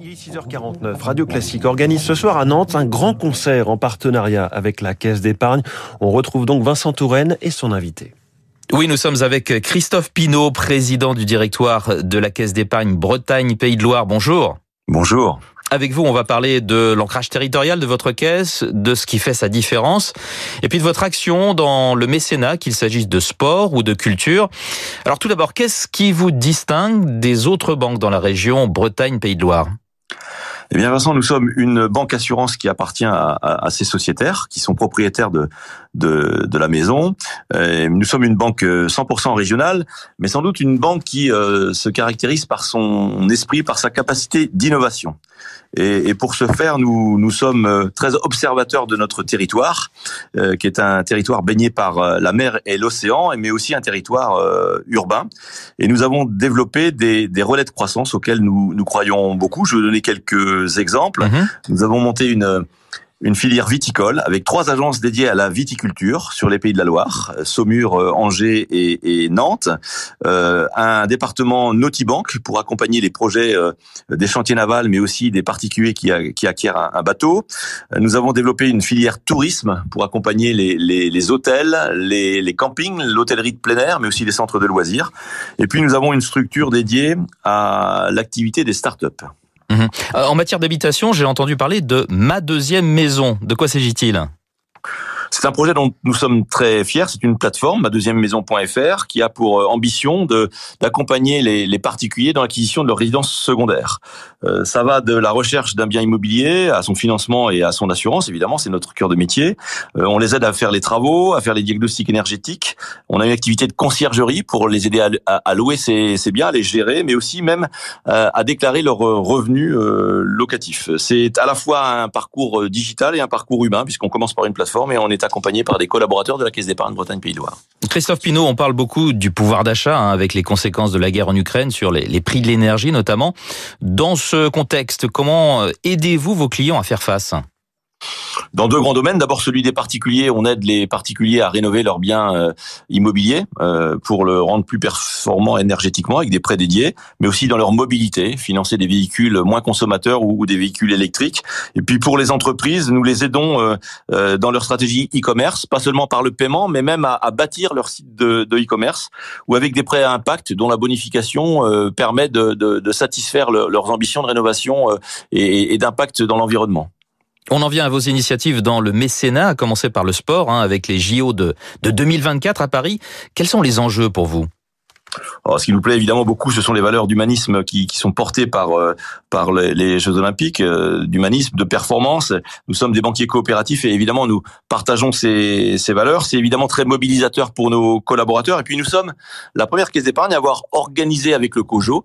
Il est 6h49. Radio Classique organise ce soir à Nantes un grand concert en partenariat avec la Caisse d'épargne. On retrouve donc Vincent Touraine et son invité. Oui, nous sommes avec Christophe Pinault, président du directoire de la Caisse d'épargne Bretagne Pays de Loire. Bonjour. Bonjour. Avec vous, on va parler de l'ancrage territorial de votre caisse, de ce qui fait sa différence, et puis de votre action dans le mécénat, qu'il s'agisse de sport ou de culture. Alors tout d'abord, qu'est-ce qui vous distingue des autres banques dans la région Bretagne-Pays de Loire? Eh bien, Vincent, nous sommes une banque assurance qui appartient à, à, ces sociétaires, qui sont propriétaires de, de, de la maison. Euh, nous sommes une banque 100% euh, régionale, mais sans doute une banque qui euh, se caractérise par son esprit, par sa capacité d'innovation. Et, et, pour ce faire, nous, nous sommes très observateurs de notre territoire, euh, qui est un territoire baigné par la mer et l'océan, mais aussi un territoire euh, urbain. Et nous avons développé des, des relais de croissance auxquels nous, nous croyons beaucoup. Je vais donner quelques exemples. Mhm. Nous avons monté une une filière viticole avec trois agences dédiées à la viticulture sur les pays de la Loire, Saumur, euh, Angers et, Nantes, euh, un département Nautibank pour accompagner les projets euh, des chantiers navals, mais aussi des particuliers qui, qui acquièrent un, bateau. Nous avons développé une filière tourisme pour accompagner les, hôtels, les, les campings, l'hôtellerie de plein air, mais aussi les centres de loisirs. Et puis nous avons une structure dédiée à l'activité des startups. Mhm. Euh, en matière d'habitation, j'ai entendu parler de ma deuxième maison. De quoi s'agit-il? C'est un projet dont nous sommes très fiers. C'est une plateforme, ma deuxième maison.fr, qui a pour euh, ambition d'accompagner les, les, particuliers dans l'acquisition de leur résidence secondaire. Euh, ça va de la recherche d'un bien immobilier à son financement et à son assurance. Évidemment, c'est notre cœur de métier. Euh, on les aide à faire les travaux, à faire les diagnostics énergétiques. On a une activité de conciergerie pour les aider à, à, louer ces, ces, biens, à les gérer, mais aussi même euh, à déclarer leurs revenus euh, locatifs. C'est à la fois un parcours digital et un parcours humain, puisqu'on commence par une plateforme et on est par des collaborateurs de la d'épargne Bretagne-Pays. Christophe Pinault, on parle beaucoup du pouvoir d'achat hein, avec les conséquences de la guerre en Ukraine sur les, les prix de l'énergie notamment. Dans ce contexte, comment aidez-vous vos clients à faire face? Dans deux grands domaines. D'abord celui des particuliers. On aide les particuliers à rénover leurs biens euh, immobiliers euh, pour le rendre plus performant énergétiquement avec des prêts dédiés, mais aussi dans leur mobilité, financer des véhicules moins consommateurs ou, des véhicules électriques. Et puis pour les entreprises, nous les aidons euh, dans leur stratégie e-commerce, pas seulement par le paiement, mais même à, bâtir leur site de e-commerce ou avec des prêts à impact dont la bonification permet de, satisfaire leurs ambitions de rénovation et d'impact dans l'environnement. On en vient à vos initiatives dans le mécénat, à commencer par le sport, hein, avec les JO de, de 2024 à Paris. Quels sont les enjeux pour vous? Alors, ce qui nous plaît évidemment beaucoup, ce sont les valeurs d'humanisme qui, qui, sont portées par euh, les, Jeux Olympiques, euh, d'humanisme, de performance. Nous sommes des banquiers coopératifs et évidemment nous partageons ces, valeurs. C'est évidemment très mobilisateur pour nos collaborateurs. Et puis nous sommes la première caisse d'épargne à avoir organisé avec le COJO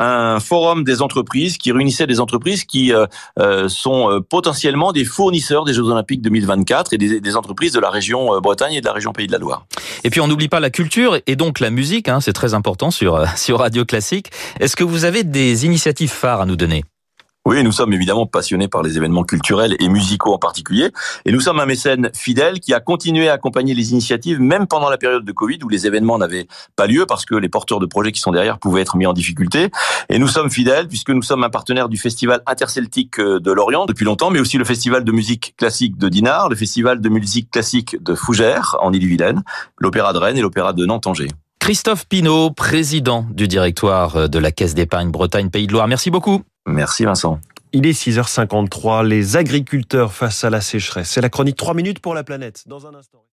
un forum des entreprises qui réunissait des entreprises qui euh, sont potentiellement des fournisseurs des Jeux Olympiques 2024 et des, des, entreprises de la région Bretagne et de la région Pays de la Loire. Et puis on n'oublie pas la culture et donc la musique. Hein, c'est très important sur, euh, sur Radio Classique. Est-ce que vous avez des initiatives phares à nous donner? Oui, nous sommes évidemment passionnés par les événements culturels et musicaux en particulier. Et nous sommes un mécène fidèle qui a continué à accompagner les initiatives, même pendant la période de Covid où les événements n'avaient pas lieu parce que les porteurs de projets qui sont derrière pouvaient être mis en difficulté. Et nous sommes fidèles puisque nous sommes un partenaire du Festival interceltique euh, de Lorient depuis longtemps, mais aussi le Festival de musique classique de Dinard, le Festival de musique classique de Fougères en Ille-et-Vilaine, l'Opéra de Rennes et l'Opéra de Nantes-Angers. Christophe Pinault, président du directoire de la Caisse d'épargne Bretagne Pays de Loire. Merci beaucoup. Merci Vincent. Il est 6h53, les agriculteurs face à la sécheresse. C'est la chronique 3 minutes pour la planète. Dans un instant.